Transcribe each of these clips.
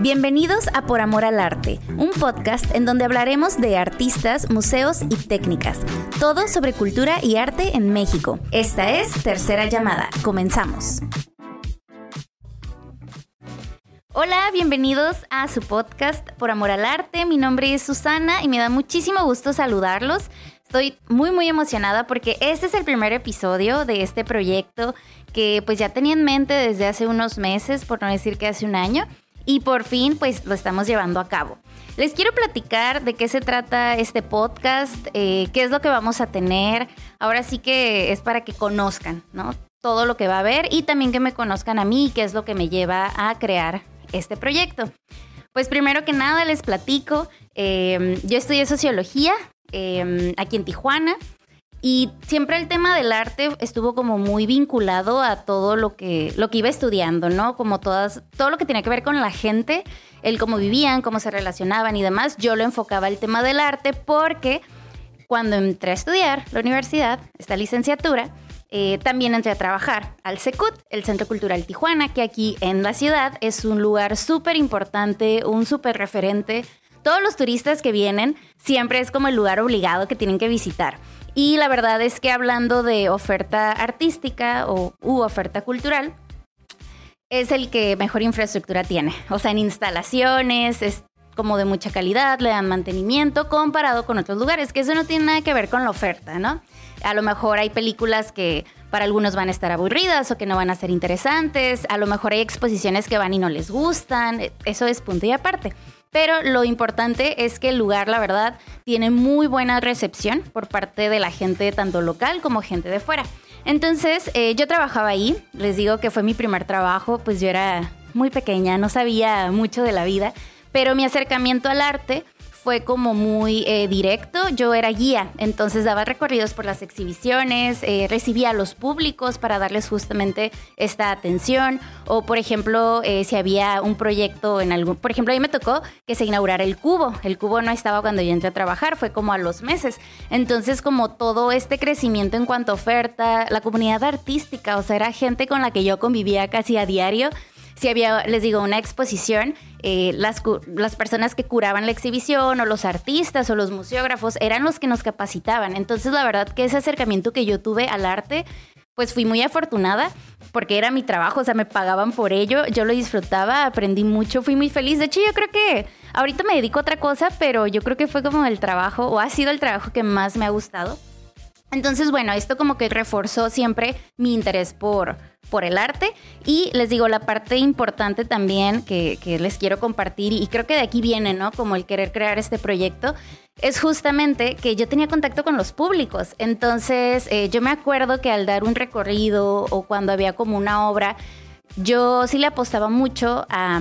Bienvenidos a Por Amor al Arte, un podcast en donde hablaremos de artistas, museos y técnicas, todo sobre cultura y arte en México. Esta es Tercera Llamada. Comenzamos. Hola, bienvenidos a su podcast Por Amor al Arte. Mi nombre es Susana y me da muchísimo gusto saludarlos. Estoy muy muy emocionada porque este es el primer episodio de este proyecto que pues ya tenía en mente desde hace unos meses, por no decir que hace un año y por fin pues lo estamos llevando a cabo. Les quiero platicar de qué se trata este podcast, eh, qué es lo que vamos a tener. Ahora sí que es para que conozcan, ¿no? Todo lo que va a haber y también que me conozcan a mí, qué es lo que me lleva a crear este proyecto. Pues primero que nada les platico, em, yo estudié sociología em, aquí en Tijuana. Y siempre el tema del arte estuvo como muy vinculado a todo lo que, lo que iba estudiando, ¿no? Como todas, todo lo que tenía que ver con la gente, el cómo vivían, cómo se relacionaban y demás. Yo lo enfocaba el tema del arte porque cuando entré a estudiar la universidad, esta licenciatura, eh, también entré a trabajar al SECUT, el Centro Cultural Tijuana, que aquí en la ciudad es un lugar súper importante, un súper referente. Todos los turistas que vienen siempre es como el lugar obligado que tienen que visitar. Y la verdad es que hablando de oferta artística o u oferta cultural, es el que mejor infraestructura tiene. O sea, en instalaciones, es como de mucha calidad, le dan mantenimiento comparado con otros lugares, que eso no tiene nada que ver con la oferta, ¿no? A lo mejor hay películas que para algunos van a estar aburridas o que no van a ser interesantes, a lo mejor hay exposiciones que van y no les gustan, eso es punto y aparte. Pero lo importante es que el lugar, la verdad, tiene muy buena recepción por parte de la gente tanto local como gente de fuera. Entonces, eh, yo trabajaba ahí, les digo que fue mi primer trabajo, pues yo era muy pequeña, no sabía mucho de la vida, pero mi acercamiento al arte fue como muy eh, directo. Yo era guía, entonces daba recorridos por las exhibiciones, eh, recibía a los públicos para darles justamente esta atención. O, por ejemplo, eh, si había un proyecto en algún. Por ejemplo, a mí me tocó que se inaugurara el cubo. El cubo no estaba cuando yo entré a trabajar, fue como a los meses. Entonces, como todo este crecimiento en cuanto a oferta, la comunidad artística, o sea, era gente con la que yo convivía casi a diario si había, les digo, una exposición, eh, las, las personas que curaban la exhibición o los artistas o los museógrafos eran los que nos capacitaban. Entonces, la verdad que ese acercamiento que yo tuve al arte, pues fui muy afortunada porque era mi trabajo, o sea, me pagaban por ello, yo lo disfrutaba, aprendí mucho, fui muy feliz. De hecho, yo creo que ahorita me dedico a otra cosa, pero yo creo que fue como el trabajo, o ha sido el trabajo que más me ha gustado. Entonces, bueno, esto como que reforzó siempre mi interés por, por el arte. Y les digo, la parte importante también que, les quiero compartir, y creo que de aquí viene, ¿no? Como el querer crear este proyecto, es justamente que yo tenía contacto con los públicos. Entonces, eh, yo me acuerdo que al dar un recorrido o cuando había como una obra, yo sí le apostaba mucho a,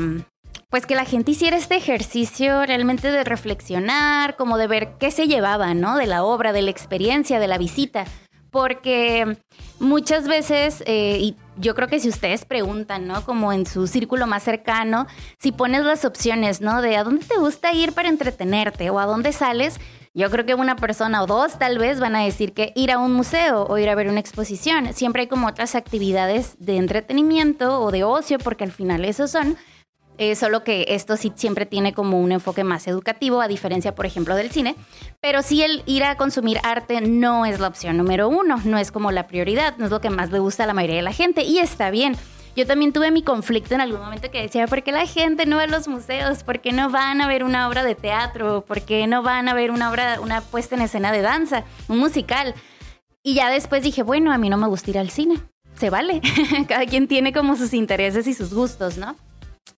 pues que la gente hiciera este ejercicio realmente de reflexionar, como de ver qué se llevaba, ¿no? De la obra, de la experiencia, de la visita. Porque muchas veces, eh, y yo creo que si ustedes preguntan, ¿no? Como en su círculo más cercano, si pones las opciones, ¿no? De a dónde te gusta ir para entretenerte o a dónde sales, yo creo que una persona o dos tal vez van a decir que ir a un museo o ir a ver una exposición. Siempre hay como otras actividades de entretenimiento o de ocio, porque al final esos son eh, solo que esto sí siempre tiene como un enfoque más educativo, a diferencia, por ejemplo, del cine. Pero sí el ir a consumir arte no es la opción número uno, no es como la prioridad, no es lo que más le gusta a la mayoría de la gente y está bien. Yo también tuve mi conflicto en algún momento que decía, ¿por qué la gente no va a los museos? ¿Por qué no van a ver una obra de teatro? ¿Por qué no van a ver una obra, una puesta en escena de danza, un musical? Y ya después dije, bueno, a mí no me gusta ir al cine. Se vale. Cada quien tiene como sus intereses y sus gustos, ¿no?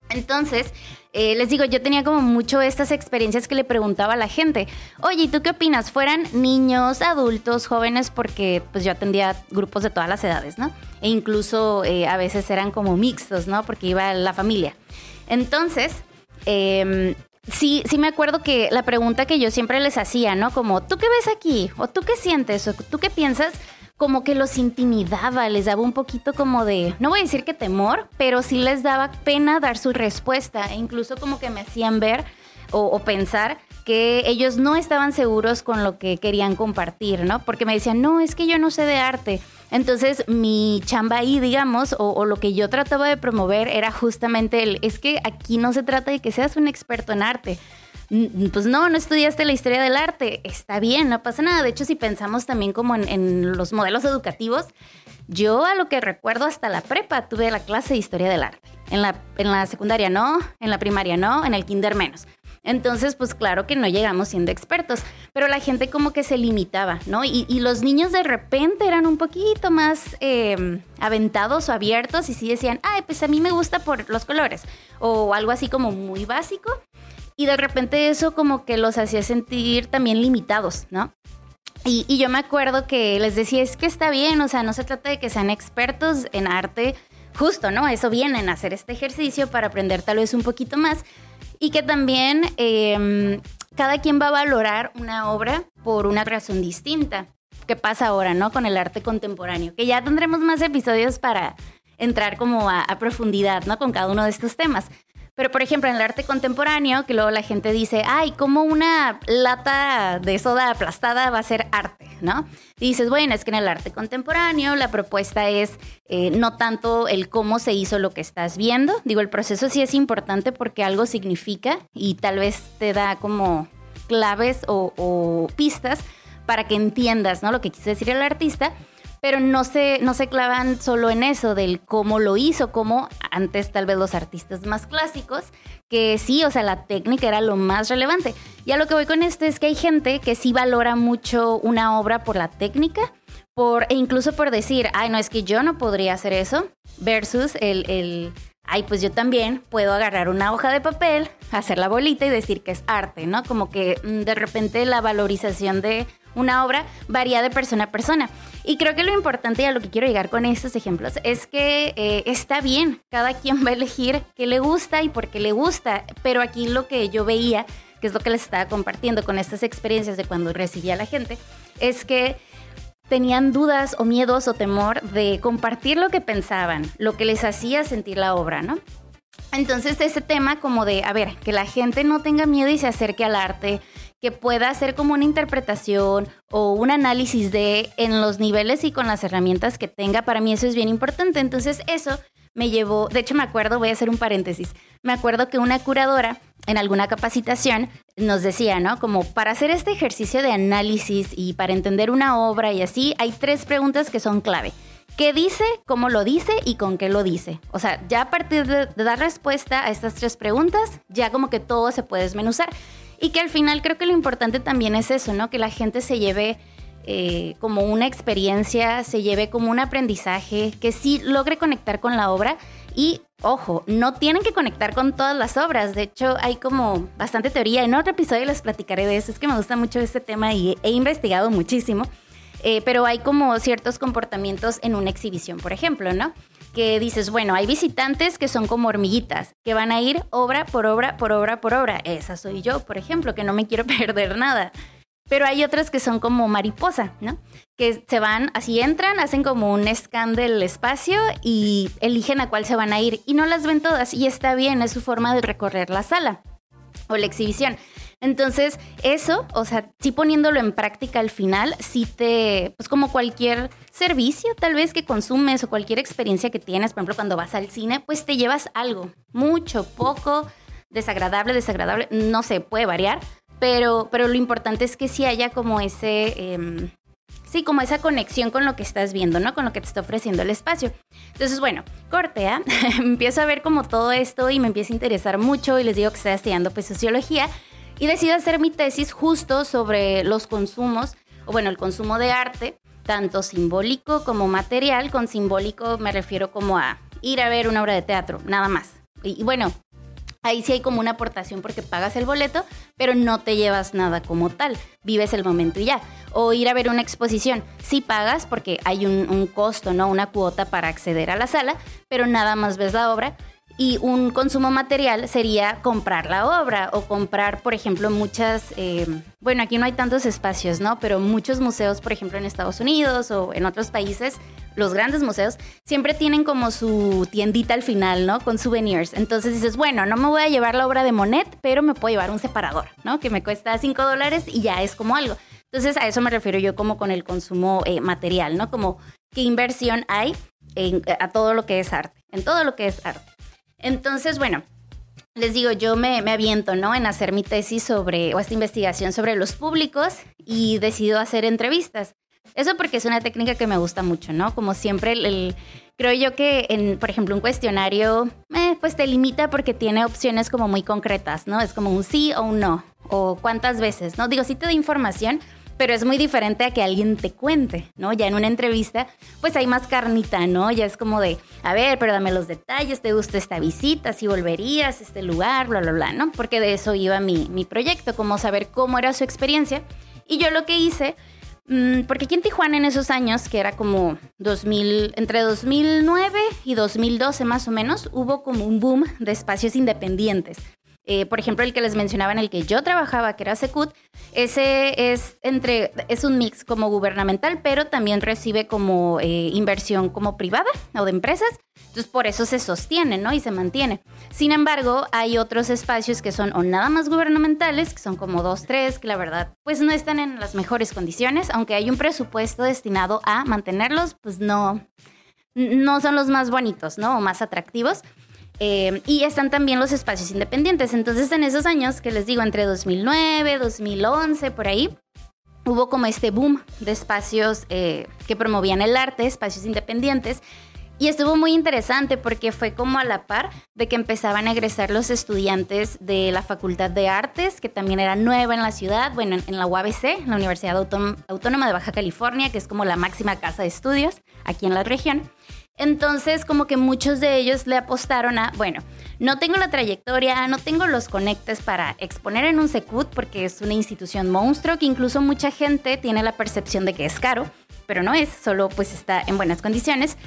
Entonces, eh, les digo, yo tenía como mucho estas experiencias que le preguntaba a la gente, oye, ¿y tú qué opinas? ¿Fueran niños, adultos, jóvenes? Porque pues yo atendía grupos de todas las edades, ¿no? E incluso eh, a veces eran como mixtos, ¿no? Porque iba la familia. Entonces, em, sí, sí me acuerdo que la pregunta que yo siempre les hacía, ¿no? Como, ¿tú qué ves aquí? ¿O tú qué sientes? ¿O tú qué piensas? Como que los intimidaba, les daba un poquito como de, no voy a decir que temor, pero sí les daba pena dar su respuesta e incluso como que me hacían ver o, pensar que ellos no estaban seguros con lo que querían compartir, ¿no? Porque me decían, no, es que yo no sé de arte. Entonces mi chamba ahí, digamos, o, o, lo que yo trataba de promover era justamente el, es que aquí no se trata de que seas un experto en arte. Pues no, no estudiaste la historia del arte. Está bien, no pasa nada. De hecho, si pensamos también como en, en los modelos educativos, yo a lo que recuerdo hasta la prepa tuve la clase de historia del arte. En la, en la secundaria no, en la primaria no, en el kinder menos. Entonces, pues claro que no llegamos siendo expertos, pero la gente como que se limitaba, ¿no? Y, los niños de repente eran un poquito más em, aventados o abiertos y sí decían, ay, pues a mí me gusta por los colores, o algo así como muy básico. Y de repente eso como que los hacía sentir también limitados, ¿no? Y, y, yo me acuerdo que les decía, es que está bien, o sea, no se trata de que sean expertos en arte, justo, ¿no? Eso vienen a hacer este ejercicio para aprender tal vez un poquito más. Y que también em, cada quien va a valorar una obra por una razón distinta. ¿Qué pasa ahora, no? Con el arte contemporáneo, que ya tendremos más episodios para entrar como a, a profundidad, ¿no? Con cada uno de estos temas. Pero, por ejemplo, en el arte contemporáneo, que luego la gente dice, ay, ¿cómo una lata de soda aplastada va a ser arte? ¿No? Dices, bueno, es que en el arte contemporáneo la propuesta es eh, no tanto el cómo se hizo lo que estás viendo. Digo, el proceso sí es importante porque algo significa y tal vez te da como claves o, o pistas para que entiendas, ¿no? Lo que quiso decir el artista pero no se, no se clavan solo en eso del cómo lo hizo, como antes tal vez los artistas más clásicos, que sí, o sea, la técnica era lo más relevante. Y a lo que voy con esto es que hay gente que sí valora mucho una obra por la técnica, por, e incluso por decir, ay, no, es que yo no podría hacer eso, versus el, el ay, pues yo también puedo agarrar una hoja de papel, hacer la bolita y decir que es arte, ¿no? Como que mm, de repente la valorización de una obra varía de persona a persona. Y creo que lo importante y a lo que quiero llegar con estos ejemplos es que eh, está bien, cada quien va a elegir qué le gusta y por qué le gusta, pero aquí lo que yo veía, que es lo que les estaba compartiendo con estas experiencias de cuando recibía a la gente, es que tenían dudas o miedos o temor de compartir lo que pensaban, lo que les hacía sentir la obra, ¿no? Entonces ese tema como de, a ver, que la gente no tenga miedo y se acerque al arte, que pueda hacer como una interpretación o un análisis de en los niveles y con las herramientas que tenga, para mí eso es bien importante. Entonces eso me llevó, de hecho me acuerdo, voy a hacer un paréntesis, me acuerdo que una curadora en alguna capacitación nos decía, ¿no? Como para hacer este ejercicio de análisis y para entender una obra y así, hay tres preguntas que son clave. ¿Qué dice? ¿Cómo lo dice? ¿Y con qué lo dice? O sea, ya a partir de, de dar respuesta a estas tres preguntas, ya como que todo se puede desmenuzar. Y que al final creo que lo importante también es eso, ¿no? Que la gente se lleve eh, como una experiencia, se lleve como un aprendizaje, que sí logre conectar con la obra. Y ojo, no tienen que conectar con todas las obras. De hecho, hay como bastante teoría. En otro episodio les platicaré de eso. Es que me gusta mucho este tema y he investigado muchísimo. Eh, pero hay como ciertos comportamientos en una exhibición, por ejemplo, ¿no? Que dices, bueno, hay visitantes que son como hormiguitas, que van a ir obra por obra, por obra, por obra. Esa soy yo, por ejemplo, que no me quiero perder nada. Pero hay otras que son como mariposa, ¿no? Que se van, así entran, hacen como un scan del espacio y eligen a cuál se van a ir. Y no las ven todas. Y está bien, es su forma de recorrer la sala o la exhibición. Entonces, eso, o sea, sí poniéndolo en práctica al final, sí te, pues como cualquier servicio tal vez que consumes o cualquier experiencia que tienes, por ejemplo, cuando vas al cine, pues te llevas algo, mucho, poco, desagradable, desagradable, no sé, puede variar, pero, pero lo importante es que sí haya como ese... Em, sí, como esa conexión con lo que estás viendo, ¿no? Con lo que te está ofreciendo el espacio. Entonces, bueno, cortea, empiezo a ver como todo esto y me empieza a interesar mucho y les digo que estoy estudiando pues sociología y decido hacer mi tesis justo sobre los consumos, o bueno, el consumo de arte, tanto simbólico como material. Con simbólico me refiero como a ir a ver una obra de teatro, nada más. Y, bueno, ahí sí hay como una aportación porque pagas el boleto, pero no te llevas nada como tal, vives el momento y ya. O ir a ver una exposición, sí pagas porque hay un, un costo, ¿no? Una cuota para acceder a la sala, pero nada más ves la obra Y un consumo material sería comprar la obra o comprar, por ejemplo, muchas, eh, bueno, aquí no hay tantos espacios, ¿no? Pero muchos museos, por ejemplo, en Estados Unidos o en otros países, los grandes museos, siempre tienen como su tiendita al final, ¿no? Con souvenirs. Entonces dices, bueno, no me voy a llevar la obra de Monet, pero me puedo llevar un separador, ¿no? Que me cuesta 5 dólares y ya es como algo. Entonces a eso me refiero yo como con el consumo eh, material, ¿no? Como qué inversión hay en, a todo lo que es arte, en todo lo que es arte. Entonces, bueno, les digo, yo me, me, aviento, ¿no? En hacer mi tesis sobre, o esta investigación sobre los públicos y decido hacer entrevistas. Eso porque es una técnica que me gusta mucho, ¿no? Como siempre, el, creo yo que, en, por ejemplo, un cuestionario, eh, pues te limita porque tiene opciones como muy concretas, ¿no? Es como un sí o un no, o cuántas veces, ¿no? Digo, sí te da información, pero es muy diferente a que alguien te cuente, ¿no? Ya en una entrevista, pues hay más carnita, ¿no? Ya es como de, a ver, pero dame los detalles, ¿te gustó esta visita? ¿Si volverías a este lugar? Bla, bla, bla, ¿no? Porque de eso iba mi, mi proyecto, como saber cómo era su experiencia. Y yo lo que hice, mmm, porque aquí en Tijuana en esos años, que era como 2000, entre 2009 y 2012 más o menos, hubo como un boom de espacios independientes. Eh, por ejemplo, el que les mencionaba en el que yo trabajaba, que era Secut, ese es entre es un mix como gubernamental, pero también recibe como eh, inversión como privada o de empresas. Entonces, por eso se sostiene, ¿no? Y se mantiene. Sin embargo, hay otros espacios que son o nada más gubernamentales, que son como dos, tres, que la verdad, pues no están en las mejores condiciones, aunque hay un presupuesto destinado a mantenerlos, pues no, no son los más bonitos, ¿no? O más atractivos. Eh, y están también los espacios independientes. Entonces, en esos años, que les digo, entre 2009, 2011, por ahí, hubo como este boom de espacios eh, que promovían el arte, espacios independientes. Y estuvo muy interesante porque fue como a la par de que empezaban a egresar los estudiantes de la Facultad de Artes, que también era nueva en la ciudad, bueno, en la UABC, la Universidad Autónoma de Baja California, que es como la máxima casa de estudios aquí en la región. Entonces, como que muchos de ellos le apostaron a, bueno, no tengo la trayectoria, no tengo los conectes para exponer en un Secut porque es una institución monstruo que incluso mucha gente tiene la percepción de que es caro, pero no es, solo pues está en buenas condiciones.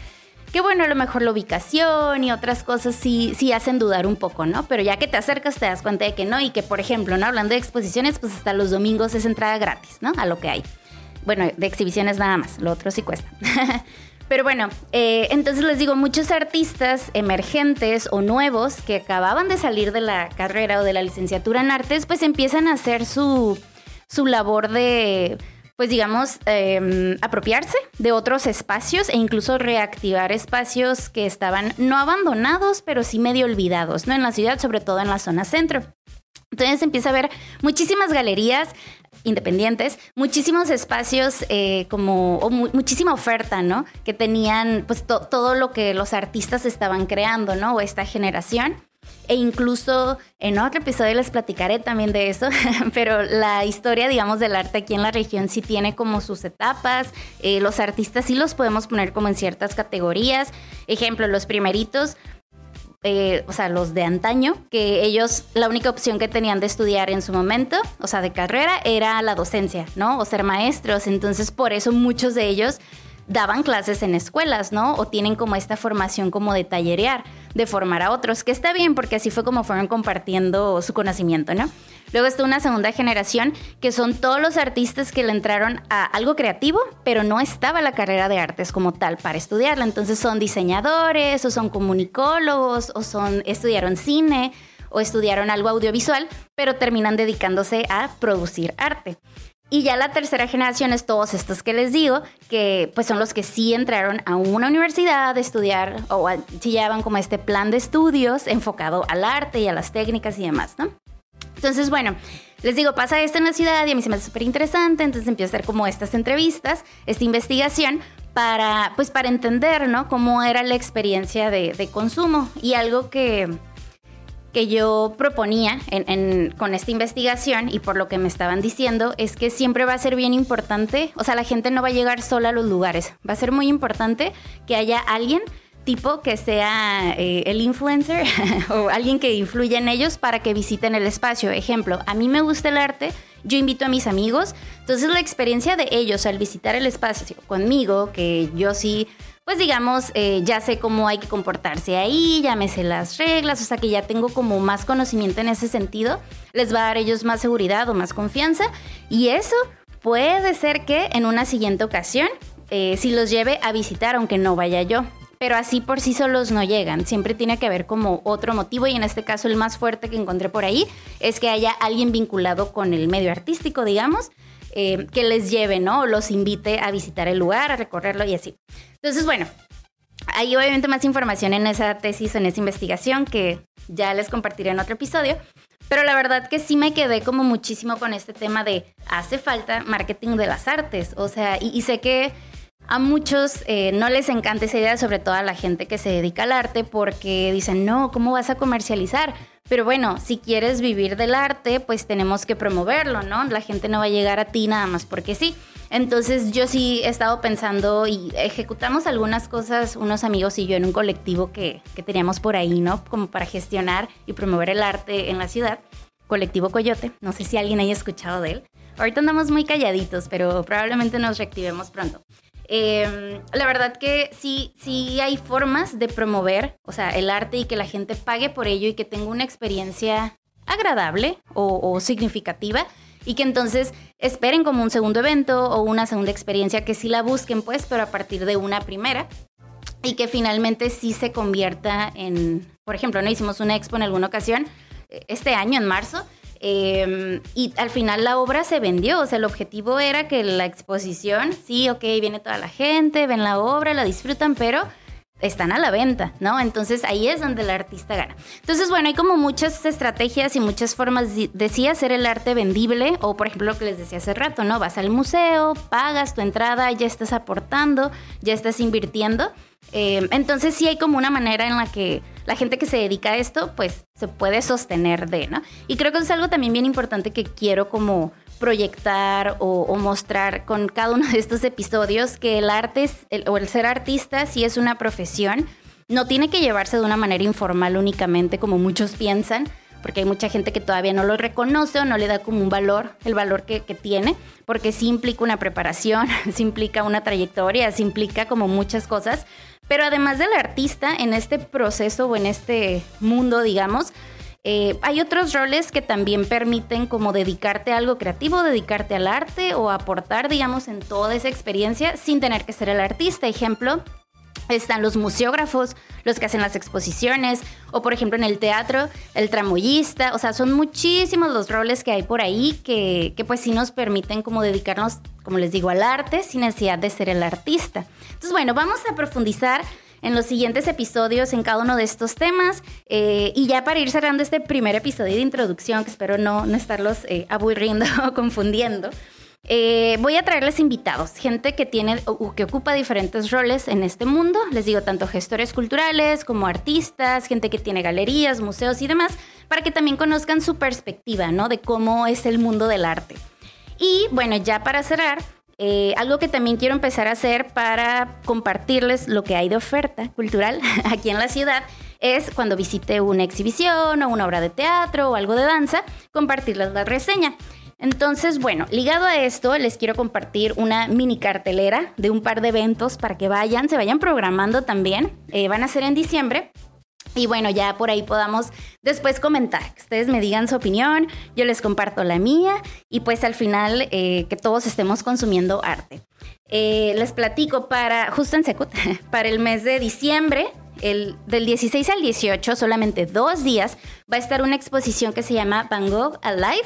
Que bueno, a lo mejor la ubicación y otras cosas sí, sí hacen dudar un poco, ¿no? Pero ya que te acercas te das cuenta de que no y que, por ejemplo, ¿no? Hablando de exposiciones, pues hasta los domingos es entrada gratis, ¿no? A lo que hay. Bueno, de exhibiciones nada más, lo otro sí cuesta. Pero bueno, eh, entonces les digo, muchos artistas emergentes o nuevos que acababan de salir de la carrera o de la licenciatura en artes, pues empiezan a hacer su, su labor de, pues digamos, eh, apropiarse de otros espacios e incluso reactivar espacios que estaban no abandonados, pero sí medio olvidados, ¿no? En la ciudad, sobre todo en la zona centro. Entonces empieza a ver muchísimas galerías independientes, muchísimos espacios eh, como, o mu muchísima oferta, ¿no? Que tenían pues todo lo que los artistas estaban creando, ¿no? O esta generación. E incluso en otro episodio les platicaré también de eso, pero la historia, digamos, del arte aquí en la región sí tiene como sus etapas. Eh, los artistas sí los podemos poner como en ciertas categorías. Ejemplo, los primeritos eh, o sea, los de antaño, que ellos la única opción que tenían de estudiar en su momento, o sea, de carrera, era la docencia, ¿no? O ser maestros. Entonces, por eso muchos de ellos daban clases en escuelas, ¿no? O tienen como esta formación como de tallerear, de formar a otros, que está bien porque así fue como fueron compartiendo su conocimiento, ¿no? Luego está una segunda generación que son todos los artistas que le entraron a algo creativo, pero no estaba la carrera de artes como tal para estudiarla. Entonces son diseñadores o son comunicólogos o son estudiaron cine o estudiaron algo audiovisual, pero terminan dedicándose a producir arte. Y ya la tercera generación es todos estos que les digo, que pues son los que sí entraron a una universidad a estudiar o si llevan como este plan de estudios enfocado al arte y a las técnicas y demás, ¿no? Entonces, bueno, les digo, pasa esto en la ciudad y a mí se me hace súper interesante, entonces empiezo a hacer como estas entrevistas, esta investigación para, pues para entender, ¿no? Cómo era la experiencia de, de consumo y algo que, que yo proponía con esta investigación y por lo que me estaban diciendo es que siempre va a ser bien importante, o sea, la gente no va a llegar sola a los lugares, va a ser muy importante que haya alguien tipo que sea eh, el influencer o alguien que influya en ellos para que visiten el espacio. Ejemplo, a mí me gusta el arte, yo invito a mis amigos, entonces la experiencia de ellos al visitar el espacio conmigo, que yo sí pues digamos, eh, ya sé cómo hay que comportarse ahí, ya me sé las reglas, o sea que ya tengo como más conocimiento en ese sentido, les va a dar ellos más seguridad o más confianza y eso puede ser que en una siguiente ocasión, eh, si los lleve a visitar, aunque no vaya yo. Pero así por sí solos no llegan. Siempre tiene que haber como otro motivo y en este caso el más fuerte que encontré por ahí es que haya alguien vinculado con el medio artístico, digamos, eh, que les lleve, ¿no? O los invite a visitar el lugar, a recorrerlo y así. Entonces, bueno, hay obviamente más información en esa tesis, en esa investigación que ya les compartiré en otro episodio. Pero la verdad que sí me quedé como muchísimo con este tema de hace falta marketing de las artes. O sea, y, sé que a muchos eh, no les encanta esa idea, sobre todo a la gente que se dedica al arte, porque dicen, no, ¿cómo vas a comercializar? Pero bueno, si quieres vivir del arte, pues tenemos que promoverlo, ¿no? La gente no va a llegar a ti nada más porque sí. Entonces yo sí he estado pensando y ejecutamos algunas cosas, unos amigos y yo en un colectivo que, que teníamos por ahí, ¿no? Como para gestionar y promover el arte en la ciudad. Colectivo Coyote, no sé si alguien haya escuchado de él. Ahorita andamos muy calladitos, pero probablemente nos reactivemos pronto. Em, la verdad que sí, sí hay formas de promover, o sea, el arte y que la gente pague por ello y que tenga una experiencia agradable o, o significativa y que entonces esperen como un segundo evento o una segunda experiencia que sí la busquen pues, pero a partir de una primera y que finalmente sí se convierta en, por ejemplo, no hicimos una expo en alguna ocasión eh, este año en marzo em, y al final la obra se vendió, o sea, el objetivo era que la exposición, sí, ok, viene toda la gente, ven la obra, la disfrutan, pero están a la venta, ¿no? Entonces ahí es donde el artista gana. Entonces, bueno, hay como muchas estrategias y muchas formas de sí hacer el arte vendible, o por ejemplo lo que les decía hace rato, ¿no? Vas al museo, pagas tu entrada, ya estás aportando, ya estás invirtiendo. Eh, entonces sí hay como una manera en la que la gente que se dedica a esto, pues se puede sostener de, ¿no? Y creo que es algo también bien importante que quiero como proyectar o, mostrar con cada uno de estos episodios que el arte o el ser artista sí es una profesión, no tiene que llevarse de una manera informal únicamente como muchos piensan, porque hay mucha gente que todavía no lo reconoce o no le da como un valor, el valor que, tiene, porque sí implica una preparación, sí implica una trayectoria, sí implica como muchas cosas, pero además del artista en este proceso o en este mundo, digamos, eh, hay otros roles que también permiten como dedicarte a algo creativo, dedicarte al arte o aportar, digamos, en toda esa experiencia sin tener que ser el artista. Ejemplo, están los museógrafos, los que hacen las exposiciones, o por ejemplo en el teatro, el tramoyista, o sea, son muchísimos los roles que hay por ahí que, que, pues sí nos permiten como dedicarnos, como les digo, al arte sin necesidad de ser el artista. Entonces, bueno, vamos a profundizar en los siguientes episodios en cada uno de estos temas. Eh, y ya para ir cerrando este primer episodio de introducción, que espero no, no estarlos eh, aburriendo o confundiendo, eh, voy a traerles invitados, gente que tiene o que ocupa diferentes roles en este mundo. Les digo, tanto gestores culturales como artistas, gente que tiene galerías, museos y demás, para que también conozcan su perspectiva, ¿no? De cómo es el mundo del arte. Y bueno, ya para cerrar, eh, algo que también quiero empezar a hacer para compartirles lo que hay de oferta cultural aquí en la ciudad es cuando visite una exhibición o una obra de teatro o algo de danza, compartirles la reseña. Entonces, bueno, ligado a esto, les quiero compartir una mini cartelera de un par de eventos para que vayan, se vayan programando también. Eh, van a ser en diciembre. Y bueno, ya por ahí podamos después comentar, que ustedes me digan su opinión, yo les comparto la mía y pues al final eh, que todos estemos consumiendo arte. Eh, les platico para, justo en para el mes de diciembre, el, del 16 al 18, solamente dos días, va a estar una exposición que se llama Van Gogh Alive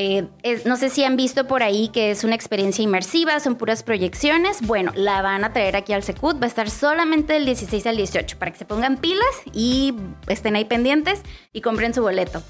eh, no sé si han visto por ahí que es una experiencia inmersiva, son puras proyecciones. Bueno, la van a traer aquí al Secut, va a estar solamente del 16 al 18 para que se pongan pilas y estén ahí pendientes y compren su boleto.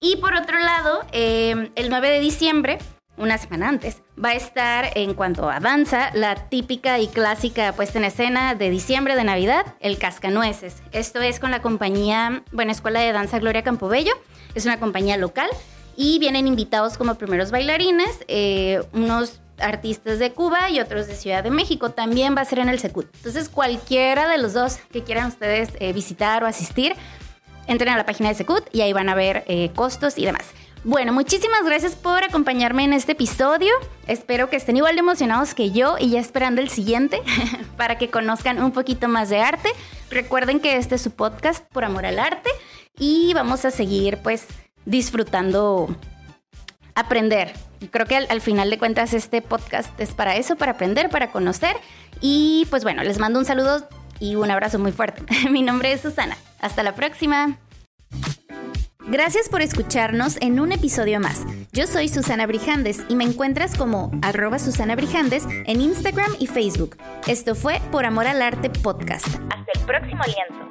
Y por otro lado, eh, el 9 de diciembre, una semana antes, va a estar en cuanto a danza, la típica y clásica puesta en escena de diciembre de Navidad, el Cascanueces. Esto es con la compañía, bueno, Escuela de Danza Gloria Campobello, es una compañía local y vienen invitados como primeros bailarines, eh, unos artistas de Cuba y otros de Ciudad de México. También va a ser en el Secut. Entonces, cualquiera de los dos que quieran ustedes eh, visitar o asistir, entren a la página de Secut y ahí van a ver eh, costos y demás. Bueno, muchísimas gracias por acompañarme en este episodio. Espero que estén igual de emocionados que yo y ya esperando el siguiente para que conozcan un poquito más de arte. Recuerden que este es su podcast por amor al arte y vamos a seguir pues disfrutando aprender. Creo que al, final de cuentas este podcast es para eso, para aprender, para conocer. Y pues bueno, les mando un saludo y un abrazo muy fuerte. Mi nombre es Susana. Hasta la próxima. Gracias por escucharnos en un episodio más. Yo soy Susana Brijandes y me encuentras como arroba Susana Brijandes en Instagram y Facebook. Esto fue Por Amor al Arte Podcast. Hasta el próximo lienzo.